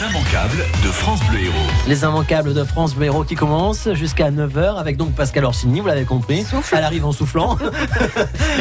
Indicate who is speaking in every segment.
Speaker 1: Les immanquables de France Bleu Héros.
Speaker 2: Les immanquables de France Bleu Héros qui commencent jusqu'à 9h avec donc Pascal Orsini, vous l'avez compris.
Speaker 3: Souffle.
Speaker 2: Elle arrive en soufflant.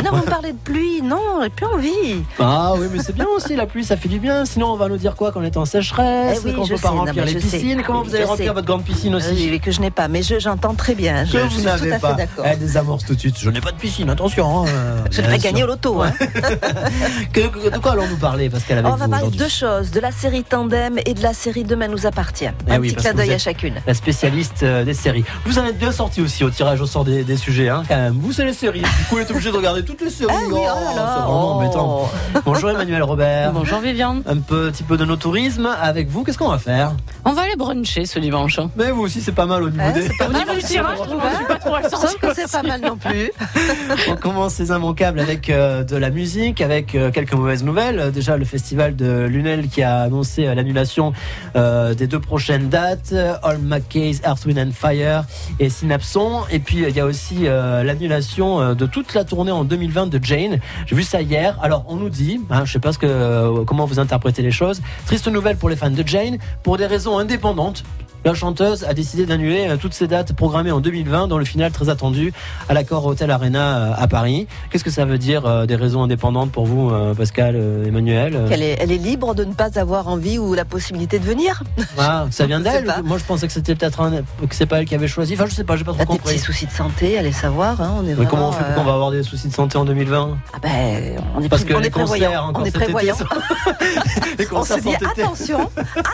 Speaker 3: Non, vous me parlez de pluie, non, j'ai plus envie.
Speaker 2: Ah oui, mais c'est bien aussi la pluie, ça fait du bien. Sinon, on va nous dire quoi Qu'on est en sécheresse,
Speaker 3: Eh oui,
Speaker 2: qu'on
Speaker 3: je
Speaker 2: peut pas
Speaker 3: sais,
Speaker 2: remplir les
Speaker 3: je sais.
Speaker 2: piscines. Comment
Speaker 3: Oui,
Speaker 2: vous allez
Speaker 3: je
Speaker 2: remplir
Speaker 3: sais.
Speaker 2: votre grande piscine aussi
Speaker 3: Oui, que je n'ai pas, mais je- j'entends très bien. Je,
Speaker 2: Que
Speaker 3: je
Speaker 2: vous
Speaker 3: suis tout
Speaker 2: n'avez
Speaker 3: à
Speaker 2: pas.
Speaker 3: fait d'accord.
Speaker 2: Elle désamorce tout de suite. Je n'ai pas de piscine, attention. hein. Bien
Speaker 3: gagner
Speaker 2: sûr.
Speaker 3: au loto. hein.
Speaker 2: Que- que- de quoi allons-nous parler, Pascal, avec
Speaker 3: On va parler de deux choses, de la série Tandem et de la série Demain nous appartient.
Speaker 2: Eh
Speaker 3: Un
Speaker 2: oui,
Speaker 3: petit clin d'œil à chacune.
Speaker 2: la spécialiste euh, des séries. Vous en êtes bien sorti aussi au tirage au sort des, des sujets, hein, quand même. Vous, c'est les séries. Du coup, vous êtes obligé de regarder toutes les séries.
Speaker 3: Ah oui, oh là là.
Speaker 2: c'est vraiment
Speaker 3: Oh.
Speaker 2: embêtant. Bonjour Emmanuel Robert.
Speaker 4: Bonjour Viviane.
Speaker 2: Un petit peu de nos tourisme avec vous. Qu'est-ce qu'on va faire?
Speaker 4: On va aller bruncher ce dimanche.
Speaker 2: Mais vous aussi, c'est pas mal au niveau
Speaker 3: Ouais,
Speaker 2: des.
Speaker 3: c'est pas
Speaker 4: Au
Speaker 3: mal.
Speaker 4: niveau du tirage, je trouve pas trop
Speaker 3: Sauf que c'est pas mal non plus.
Speaker 2: On commence ces immanquables avec euh, de la musique, avec euh, quelques mauvaises nouvelles. Euh, Déjà, le festival de Lunel qui a annoncé euh, l'annulation euh, des deux prochaines dates All McKay's, Earth, Wind and Fire et Synapson. Et puis, il y a aussi euh, l'annulation euh, de toute la tournée en 2020 de Jane. J'ai vu ça hier. Alors, on nous dit, hein, je sais pas ce que, euh, comment vous interprétez les choses, triste nouvelle pour les fans de Jane, pour des raisons indépendantes. La chanteuse a décidé d'annuler euh, toutes ses dates programmées en 2020, dont le final très attendu à l'accord Hotel Arena euh, à Paris. Qu'est-ce que ça veut dire euh, des raisons indépendantes pour vous, Pascal, Emmanuel
Speaker 3: Elle est, elle est libre de ne pas avoir envie ou la possibilité de venir.
Speaker 2: ah, Ça vient d'elle. Moi, je pensais que c'était peut-être un- que c'est pas elle qui avait choisi. Enfin, je sais pas, j'ai pas trop
Speaker 3: a des
Speaker 2: compris.
Speaker 3: petits soucis de santé, allez savoir. Hein, on est
Speaker 2: Mais comment on fait
Speaker 3: euh,
Speaker 2: qu'on va avoir des soucis de santé en 2020
Speaker 3: ah ben, on est,
Speaker 2: Parce que
Speaker 3: on
Speaker 2: les
Speaker 3: est prévoyant.
Speaker 2: concerts,
Speaker 3: On est
Speaker 2: été,
Speaker 3: prévoyant. On se dit attention,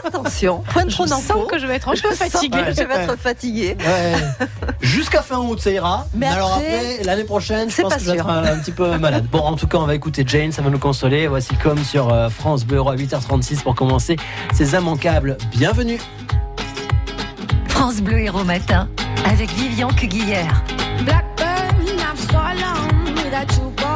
Speaker 3: attention, point de
Speaker 4: Je
Speaker 3: trop
Speaker 4: sens que je vais être un peu fatiguée.
Speaker 2: Ouais.
Speaker 3: Je vais être fatiguée.
Speaker 2: Ouais. Jusqu'à fin août, ça ira.
Speaker 3: Mais
Speaker 2: alors
Speaker 3: après,
Speaker 2: après, l'année prochaine, je
Speaker 3: c'est
Speaker 2: pense
Speaker 3: pas
Speaker 2: que je vais
Speaker 3: sûr.
Speaker 2: être un, un petit peu malade. Bon, en tout cas, on va écouter Jane, ça va nous consoler. Voici comme sur euh, France Bleu à 8h36 pour commencer ces immanquables. Bienvenue.
Speaker 5: France Bleu Héros Matin avec Vivian Cuguillère.
Speaker 6: Blackburn, I'm so alone without you, boy.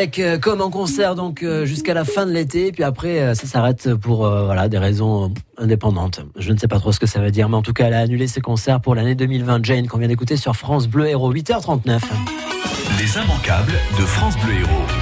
Speaker 2: Avec euh, comme en concert donc euh, jusqu'à la fin de l'été, puis après euh, ça s'arrête pour des raisons indépendantes. Je ne sais pas trop ce que ça veut dire, mais en tout cas elle a annulé ses concerts pour l'année 2020. Jane qu'on vient d'écouter sur France Bleu Héros 8h39.
Speaker 1: Les immanquables de France Bleu Héros.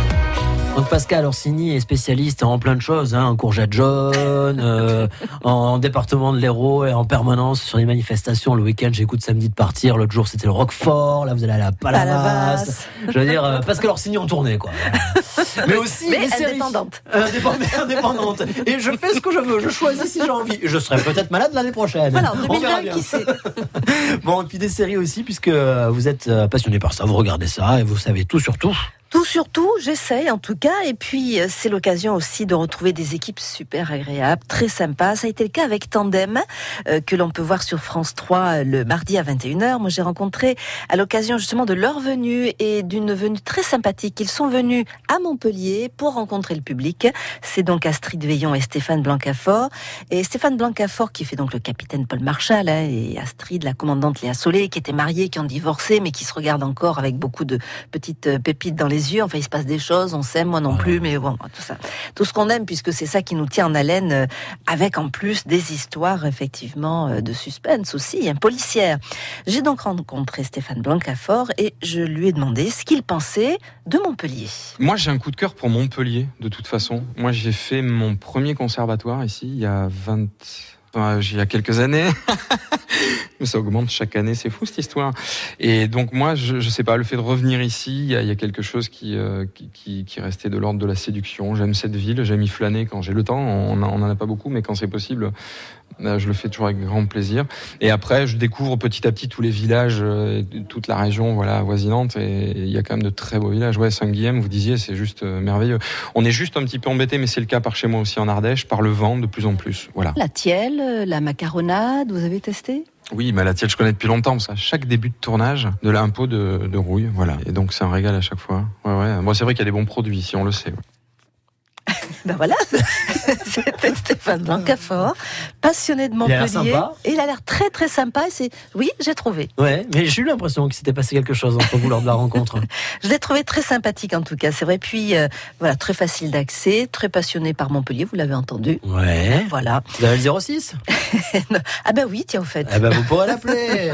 Speaker 2: Donc Pascal Orsini est spécialiste en plein de choses, hein, en courgette jaune, euh, en département de l'Hérault et en permanence sur les manifestations. Le week-end, j'écoute samedi de partir. L'autre jour, c'était le Roquefort. Là, vous allez à Palavas.
Speaker 3: Palavas.
Speaker 2: Je veux dire, euh, Pascal Orsini en tournée, quoi. Mais aussi
Speaker 3: Mais indépendante.
Speaker 2: Indépendante. Et je fais ce que je veux. Je choisis si j'ai envie. Je serai peut-être malade l'année prochaine.
Speaker 3: Voilà, en
Speaker 2: On verra
Speaker 3: 2020,
Speaker 2: bien.
Speaker 3: qui sait
Speaker 2: Bon, et puis des séries aussi, puisque euh, vous êtes euh, passionné par ça, vous regardez ça et vous savez tout sur tout.
Speaker 3: Tout surtout, j'essaye en tout cas. Et puis, euh, c'est l'occasion aussi de retrouver des équipes super agréables, très sympas. Ça a été le cas avec Tandem, euh, que l'on peut voir sur France 3 euh, le mardi à 21h. Moi, j'ai rencontré à l'occasion justement de leur venue et d'une venue très sympathique. Ils sont venus à Montpellier pour rencontrer le public. C'est donc Astrid Veillon et Stéphane Blancafort. Et Stéphane Blancafort qui fait donc le capitaine Paul Marchal hein, et Astrid, la commandante Léa Solé, qui étaient mariés, qui ont divorcé, mais qui se regardent encore avec beaucoup de petites euh, pépites dans les yeux. Enfin, il se passe des choses, on s'aime, moi non plus, mais bon, tout ça. Tout ce qu'on aime, puisque c'est ça qui nous tient en haleine, euh, avec en plus des histoires, effectivement, euh, de suspense aussi, hein, policières. J'ai donc rencontré Stéphane Blancafort et je lui ai demandé ce qu'il pensait de Montpellier.
Speaker 7: Moi, j'ai un coup de cœur pour Montpellier, de toute façon. Moi, j'ai fait mon premier conservatoire ici, il y a 20... il y a quelques années. Mais ça augmente chaque année, c'est fou cette histoire. Et donc moi, je, je sais pas, le fait de revenir ici, il y a, quelque chose qui, euh, qui, qui, restait de l'ordre de la séduction. J'aime cette ville, j'aime y flâner quand j'ai le temps. On, a- on en a pas beaucoup, mais quand c'est possible, je le fais toujours avec grand plaisir. Et après, je découvre petit à petit tous les villages, euh, toute la région, voilà, avoisinante. Et il y a quand même de très beaux villages. Ouais, Saint-Guilhem, vous disiez, c'est juste euh, merveilleux. On est juste un petit peu embêté, mais c'est le cas par chez moi aussi en Ardèche, par le vent de plus en plus. Voilà.
Speaker 3: La tielle, euh, la macaronade, vous avez testé?
Speaker 7: Oui, mais la tielle, je connais depuis longtemps. Parce qu'à chaque début de tournage, de pot de, de rouille, voilà. Et donc, c'est un régal à chaque fois. Ouais, ouais. Bon, c'est vrai qu'il y a des bons produits ici, on le sait.
Speaker 3: Ben voilà, c'était Stéphane Blancafort, passionné de
Speaker 2: Il a l'air
Speaker 3: Montpellier.
Speaker 2: sympa.
Speaker 3: Et il a l'air très très sympa. Et c'est, oui, j'ai trouvé.
Speaker 2: Ouais, mais j'ai eu l'impression qu'il s'était passé quelque chose entre vous lors de la rencontre.
Speaker 3: Je l'ai trouvé très sympathique en tout cas, c'est vrai. Puis euh, voilà, très facile d'accès, très passionné par Montpellier, vous l'avez entendu.
Speaker 2: Ouais.
Speaker 3: Voilà.
Speaker 2: Vous avez le 06
Speaker 3: ah ben oui, tiens au fait.
Speaker 2: Eh ben, vous pourrez l'appeler.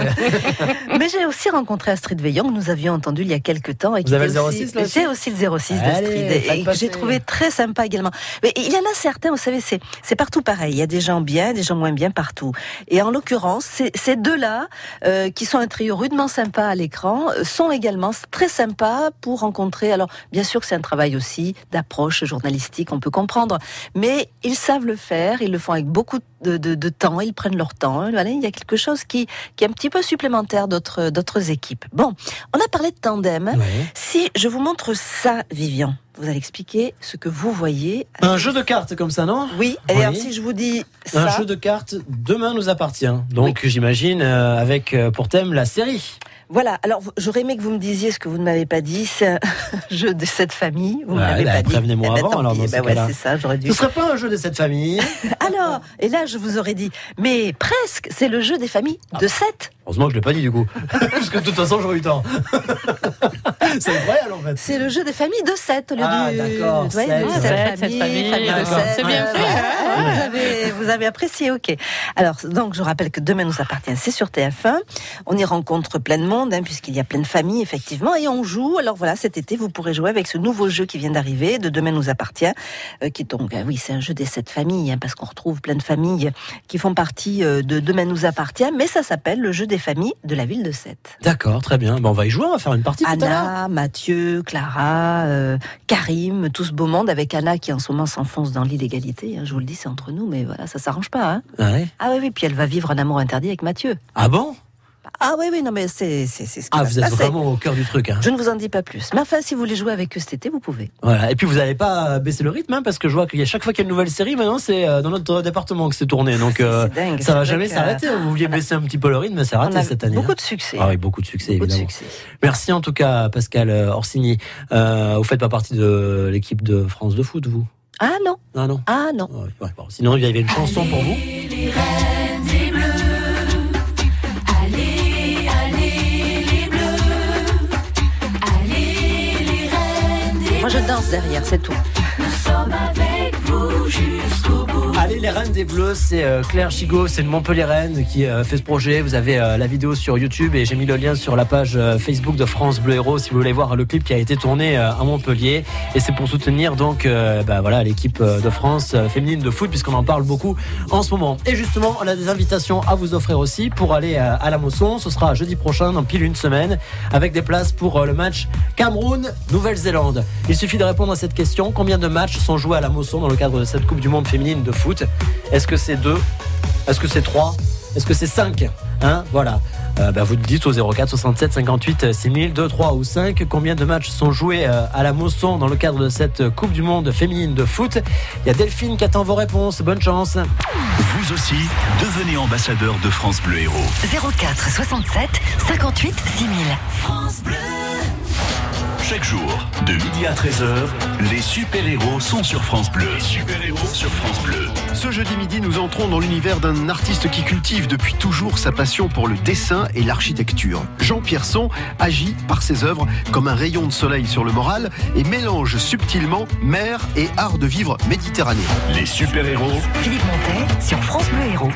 Speaker 3: Mais j'ai aussi rencontré Astrid Veillon, que nous avions entendu il y a quelques temps. Et
Speaker 2: Vous avez le
Speaker 3: aussi-
Speaker 2: 06 là aussi
Speaker 3: J'ai aussi le 06
Speaker 2: Allez,
Speaker 3: d'Astrid. Et que j'ai trouvé très sympa également. Mais il y en a certains, vous savez, c'est, c'est partout pareil. Il y a des gens bien, des gens moins bien partout. Et en l'occurrence, ces, deux-là, euh, qui sont un trio rudement sympa à l'écran, euh, sont également très sympas pour rencontrer. Alors, bien sûr que c'est un travail aussi d'approche journalistique, on peut comprendre. Mais ils savent le faire, ils le font avec beaucoup de, de- de temps, ils prennent leur temps. Voilà, il y a quelque chose qui, qui est un petit peu supplémentaire d'autres, d'autres équipes. Bon, on a parlé de tandem.
Speaker 2: Ouais.
Speaker 3: Si je vous montre ça, Vivian, vous allez expliquer ce que vous voyez.
Speaker 2: Un jeu de cartes comme ça, non
Speaker 3: Oui, et
Speaker 2: Oui.
Speaker 3: alors si je vous dis
Speaker 2: Un
Speaker 3: ça,
Speaker 2: jeu de cartes demain nous appartient. Donc j'imagine euh, avec euh, pour thème la série.
Speaker 3: voilà. Alors j'aurais aimé que vous me disiez ce que vous ne m'avez pas dit. C'est un jeu de cette famille. Vous ne
Speaker 2: Ouais,
Speaker 3: m'avez
Speaker 2: bah,
Speaker 3: pas dit.
Speaker 2: prévenez-moi
Speaker 3: Eh ben,
Speaker 2: avant, alors, dans
Speaker 3: ben ouais,
Speaker 2: cas-là.
Speaker 3: c'est ça. J'aurais dû.
Speaker 2: Ce serait pas un jeu de cette famille?
Speaker 3: Alors, et là, je vous aurais dit, mais presque. C'est le jeu des familles
Speaker 2: Ah.
Speaker 3: de 7
Speaker 2: Heureusement que je l'ai pas dit du coup. Parce que de toute façon j'aurais eu le temps. C'est incroyable en fait.
Speaker 3: C'est le jeu des familles de 7 au lieu
Speaker 2: Ah,
Speaker 3: du.
Speaker 2: d'accord,
Speaker 4: familles,
Speaker 3: famille de.
Speaker 4: C'est bien fait,
Speaker 3: Vous avez, vous avez apprécié, ok. Alors, donc, je rappelle que Demain nous appartient, c'est sur TF1. On y rencontre plein de monde, hein, puisqu'il y a plein de familles, effectivement, et on joue. Alors voilà, cet été, vous pourrez jouer avec ce nouveau jeu qui vient d'arriver, de Demain nous appartient, euh, qui est donc, euh, oui, c'est un jeu des sept familles, hein, parce qu'on retrouve plein de familles qui font partie euh, de Demain nous appartient, mais ça s'appelle le jeu des familles de la ville de Sète.
Speaker 2: D'accord, très bien. Bon, on va y jouer, on va faire une partie tout à l'heure.
Speaker 3: Anna, Mathieu, Clara, euh, Karim, tout ce beau monde avec Anna qui en ce moment s'enfonce dans l'illégalité. hein, je vous le dis, c'est entre nous, mais voilà, ça s'arrange pas. Hein.
Speaker 2: Ouais?
Speaker 3: Ah oui, oui, puis elle va vivre un amour interdit avec Mathieu.
Speaker 2: Ah bon?
Speaker 3: Ah oui, oui, non, mais c'est c'est c'est ce
Speaker 2: Ah vous êtes
Speaker 3: passer.
Speaker 2: vraiment au cœur du truc. Hein.
Speaker 3: Je ne vous en dis pas plus. Mais enfin, si vous voulez jouer avec eux cet été, vous pouvez.
Speaker 2: Voilà. Et puis vous n'allez pas baisser le rythme hein, parce que je vois qu'il y a chaque fois qu'il y a une nouvelle série, maintenant c'est euh, dans notre département que c'est tourné. Donc euh,
Speaker 3: C'est dingue.
Speaker 2: ça va jamais s'arrêter. Vous vouliez
Speaker 3: on a-
Speaker 2: baisser un petit peu le rythme, mais c'est
Speaker 3: On
Speaker 2: raté
Speaker 3: a
Speaker 2: cette année.
Speaker 3: beaucoup
Speaker 2: hein.
Speaker 3: de succès.
Speaker 2: Ah oui, beaucoup de succès
Speaker 3: beaucoup de
Speaker 2: évidemment.
Speaker 3: succès.
Speaker 2: Merci en tout cas Pascal euh, Orsini. Euh, vous faites pas partie de l'équipe de France de foot, vous?
Speaker 3: Ah non,
Speaker 2: Ah non.
Speaker 3: ah non.
Speaker 2: Ouais, bon. Sinon il y avait une chanson pour vous.
Speaker 3: Moi, je danse derrière, c'est tout.
Speaker 2: Allez, les Rennes des Bleus, c'est euh, Claire Chigot, c'est une Montpellier-Rennes qui euh, fait ce projet. Vous avez euh, la vidéo sur YouTube et j'ai mis le lien sur la page Facebook de France Bleu Héros si vous voulez voir le clip qui a été tourné à Montpellier. Et c'est pour soutenir donc bah, voilà l'équipe de France féminine de foot puisqu'on en parle beaucoup en ce moment. Et justement, on a des invitations à vous offrir aussi pour aller à la Mosson. Ce sera jeudi prochain dans pile une semaine avec des places pour le match Cameroun-Nouvelle-Zélande. Il suffit de répondre à cette question. Combien de matchs sont joués à la Mosson dans le cadre de cette Coupe du Monde féminine de foot? Est-ce que c'est deux? Est-ce que c'est trois? Est-ce que c'est cinq? Hein? Voilà. Euh, bah, vous le dites au 04 67 58 6000, 2, 3 ou 5. Combien de matchs sont joués euh, à la Mosson dans le cadre de cette Coupe du Monde féminine de foot? Il y a Delphine qui attend vos réponses. Bonne chance.
Speaker 1: Vous aussi, devenez ambassadeur de France Bleu Héros.
Speaker 5: 04 67 58 6000.
Speaker 1: Chaque jour, de midi à 13h, les super-héros sont sur France Bleu. Les super-héros sur France Bleu.
Speaker 8: Ce jeudi midi, nous entrons dans l'univers d'un artiste qui cultive depuis toujours sa passion pour le dessin et l'architecture. Jean Pierson agit par ses œuvres comme un rayon de soleil sur le moral et mélange subtilement mer et art de vivre méditerranéen.
Speaker 1: Les super-héros,
Speaker 5: Philippe Montet sur France Bleu Héros.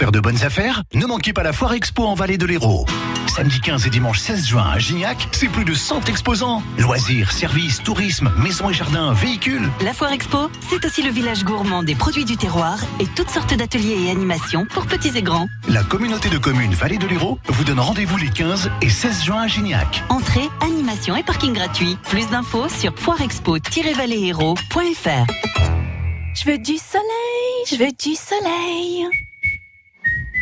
Speaker 9: Pour faire de bonnes affaires, ne manquez pas la Foire Expo en Vallée de l'Hérault. Samedi 15 et dimanche 16 juin à Gignac, c'est plus de 100 exposants. Loisirs, services, tourisme, maisons et jardins, véhicules.
Speaker 10: La Foire Expo, c'est aussi le village gourmand des produits du terroir et toutes sortes d'ateliers et animations pour petits et grands.
Speaker 9: La communauté de communes Vallée de l'Hérault vous donne rendez-vous les 15 et 16 juin à Gignac.
Speaker 10: Entrée, animation et parking gratuit. Plus d'infos sur foirexpo-valléhéros.fr.
Speaker 11: Je veux du soleil, je veux du soleil.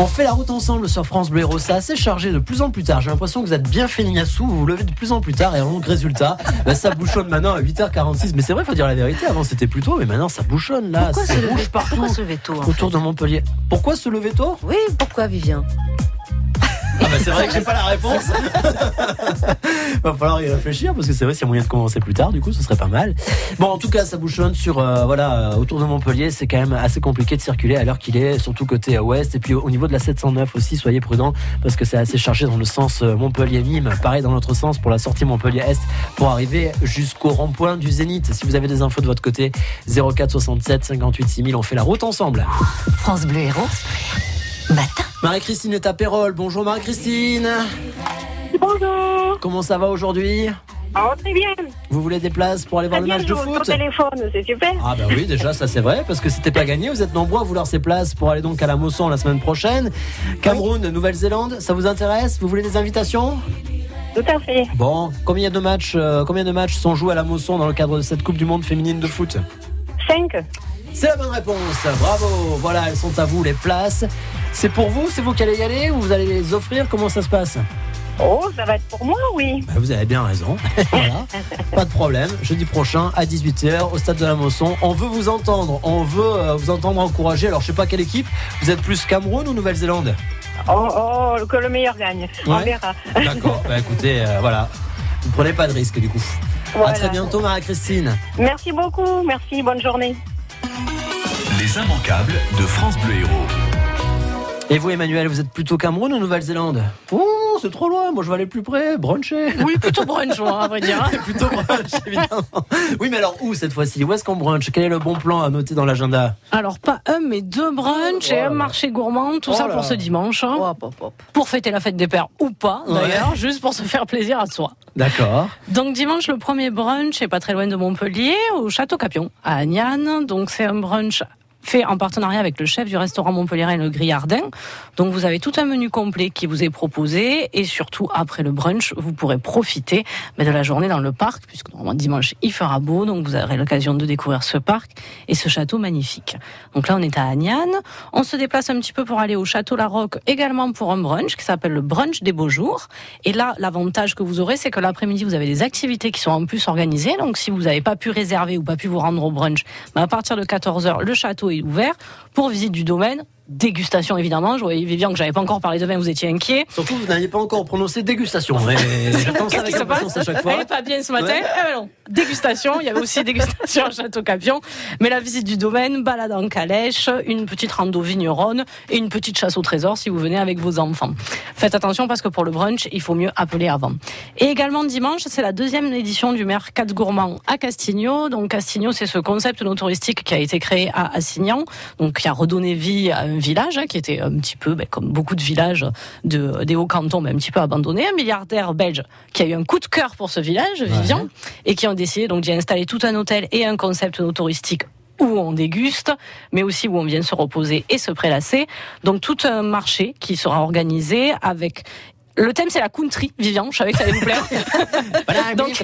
Speaker 2: On fait la route ensemble sur France Bleu Héros. C'est assez chargé de plus en plus tard. J'ai l'impression que vous êtes bien feignassou. Vous vous levez de plus en plus tard. Et donc, résultat, ça bouchonne maintenant à 8h46. Mais c'est vrai, faut dire la vérité. Avant, c'était plus tôt. Mais maintenant, ça bouchonne là.
Speaker 3: Pourquoi
Speaker 2: Ça
Speaker 3: se lever
Speaker 2: partout.
Speaker 3: Pourquoi se lever tôt
Speaker 2: Autour de Montpellier. Pourquoi se lever tôt?
Speaker 3: Oui, pourquoi Vivien?
Speaker 2: Ah bah c'est vrai que j'ai pas la réponse. Va falloir y réfléchir parce que c'est vrai s'il y a moyen de commencer plus tard, du coup ce serait pas mal. Bon en tout cas ça bouchonne sur euh, voilà euh, autour de Montpellier, c'est quand même assez compliqué de circuler à l'heure qu'il est, surtout côté ouest et puis au niveau de la 709 aussi, soyez prudents parce que c'est assez chargé dans le sens euh, Montpellier-Nîmes, pareil dans l'autre sens pour la sortie Montpellier-Est pour arriver jusqu'au rond-point du Zénith. Si vous avez des infos de votre côté, 04 67 58 6000, on fait la route ensemble.
Speaker 5: France Bleu Héros. Matin.
Speaker 2: Marie-Christine est à Pérol. Bonjour Marie-Christine.
Speaker 12: Bonjour.
Speaker 2: Comment ça va aujourd'hui?
Speaker 12: Oh, très bien.
Speaker 2: Vous voulez des places pour aller voir
Speaker 12: Très
Speaker 2: le match
Speaker 12: je
Speaker 2: de
Speaker 12: vous au
Speaker 2: foot
Speaker 12: téléphone, c'est super.
Speaker 2: Ah bah oui, déjà ça c'est vrai, parce que c'était pas gagné, vous êtes nombreux à vouloir ces places pour aller donc à la Mosson la semaine prochaine. Cameroun, Nouvelle-Zélande, ça vous intéresse? Vous voulez des invitations?
Speaker 12: Tout à fait.
Speaker 2: Bon, combien de matchs euh, combien de matchs sont joués à la Mosson dans le cadre de cette Coupe du Monde féminine de foot?
Speaker 12: 5.
Speaker 2: C'est la bonne réponse, bravo Voilà, elles sont à vous les places. C'est pour vous, c'est vous qui allez y aller ou vous allez les offrir Comment ça se passe
Speaker 12: Oh, ça va être pour moi, oui.
Speaker 2: Bah, Vous avez bien raison. voilà. Pas de problème. Jeudi prochain à 18h au stade de la Mosson. On veut vous entendre. On veut euh, vous entendre encourager. Alors, je sais pas quelle équipe. Vous êtes plus Cameroun ou Nouvelle-Zélande
Speaker 12: Oh, oh, que le meilleur gagne. On verra.
Speaker 2: D'accord. bah, écoutez, euh, voilà. Vous prenez pas de risque du coup. À très bientôt, Marie-Christine.
Speaker 12: Merci beaucoup. Merci. Bonne journée.
Speaker 1: Les immanquables de France Bleu Héros.
Speaker 2: Et vous, Emmanuel, vous êtes plutôt Cameroun ou Nouvelle-Zélande Oh, c'est trop loin. Moi, je vais aller plus près. Bruncher.
Speaker 4: Oui, plutôt brunch, moi, à vrai dire.
Speaker 2: plutôt brunch, évidemment. Oui, mais alors où cette fois-ci? Où est-ce qu'on brunch Quel est le bon plan à noter dans l'agenda?
Speaker 4: Alors, pas un, mais deux brunchs et un marché gourmand, tout
Speaker 2: Oh
Speaker 4: ça
Speaker 2: là.
Speaker 4: pour ce dimanche. hein.
Speaker 3: Hop, hop, hop.
Speaker 4: Pour fêter la fête des pères ou pas,
Speaker 2: Ouais.
Speaker 4: d'ailleurs, juste pour se faire plaisir à soi.
Speaker 2: D'accord.
Speaker 4: Donc dimanche, le premier brunch est pas très loin de Montpellier, au Château Capion, à Agnan. Donc c'est un brunch fait en partenariat avec le chef du restaurant Montpellier le Grillardin. Donc vous avez tout un menu complet qui vous est proposé. Et surtout après le brunch, vous pourrez profiter de la journée dans le parc puisque normalement dimanche il fera beau. Donc vous aurez l'occasion de découvrir ce parc et ce château magnifique. Donc là on est à Agnan, on se déplace un petit peu pour aller au château La Roque également pour un brunch qui s'appelle le brunch des beaux jours. Et là l'avantage que vous aurez c'est que l'après-midi vous avez des activités qui sont en plus organisées. Donc si vous n'avez pas pu réserver ou pas pu vous rendre au brunch, bah, à partir de 14h le château est ouvert pour visite du domaine dégustation évidemment. Je voyais Vivian que j'avais pas encore parlé de vin, vous étiez inquiet.
Speaker 2: Surtout, vous n'aviez pas encore prononcé dégustation. J'attends ça
Speaker 4: Qu'est-ce
Speaker 2: avec
Speaker 4: qui se
Speaker 2: impatience
Speaker 4: passe
Speaker 2: à chaque fois.
Speaker 4: Elle est pas bien ce matin.
Speaker 2: Ouais.
Speaker 4: Eh ben non. Dégustation, il y avait aussi dégustation à Château Capion. Mais la visite du domaine, balade en calèche, une petite rando vigneronne et une petite chasse au trésor si vous venez avec vos enfants. Faites attention parce que pour le brunch, il faut mieux appeler avant. Et également dimanche, c'est la deuxième édition du Mercat Gourmand à Castigno. Donc Castigno, c'est ce concept non touristique qui a été créé à Assignan, donc qui a redonné vie à un village hein, qui était un petit peu, ben, comme beaucoup de villages de, des Hauts-Cantons, mais un petit peu abandonné. Un milliardaire belge qui a eu un coup de cœur pour ce village, Vivian, et qui ont décidé donc d'y installer tout un hôtel et un concept touristique où on déguste, mais aussi où on vient se reposer et se prélasser. Donc tout un marché qui sera organisé avec le thème c'est la country, Vivian, je savais que ça allait vous plaire. Donc,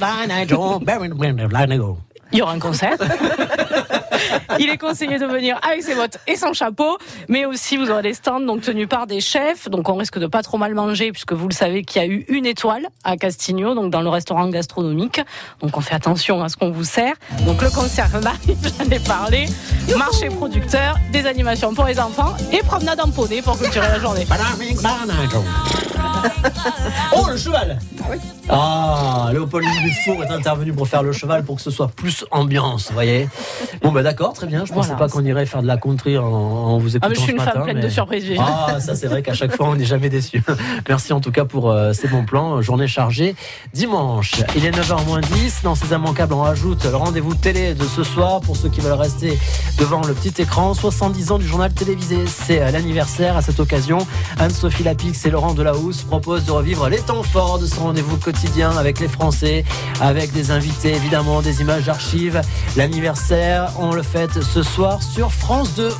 Speaker 4: il y aura un concert. Il est conseillé de venir avec ses bottes et son chapeau, mais aussi vous aurez des stands donc tenus par des chefs, donc on risque de pas trop mal manger puisque vous le savez qu'il y a eu une étoile à Castigno, donc dans le restaurant gastronomique. Donc on fait attention à ce qu'on vous sert. Donc le concert j'en ai parlé, marché producteur, des animations pour les enfants et promenade en poney pour clôturer la journée.
Speaker 2: Oh, le cheval Ah, Léopold Dufour est intervenu pour faire le cheval pour que ce soit plus ambiance, vous voyez bah d'accord, très bien. Je pensais
Speaker 4: Voilà.
Speaker 2: pas qu'on irait faire de la country en, en vous écoutant
Speaker 4: Ah, mais je suis une
Speaker 2: matin,
Speaker 4: femme pleine de surprises.
Speaker 2: Ah, ça c'est vrai qu'à chaque fois on n'est jamais déçu. Merci en tout cas pour euh, ces bons plans. Journée chargée dimanche. Il est 9h moins 10. Dans ces immanquables, on rajoute le rendez-vous télé de ce soir pour ceux qui veulent rester devant le petit écran. 70 ans du journal télévisé. C'est euh, l'anniversaire. À cette occasion, Anne-Sophie Lapix et Laurent Delahousse proposent de revivre les temps forts de ce rendez-vous quotidien avec les Français, avec des invités évidemment, des images d'archives. L'anniversaire, on le fête ce soir sur France 2.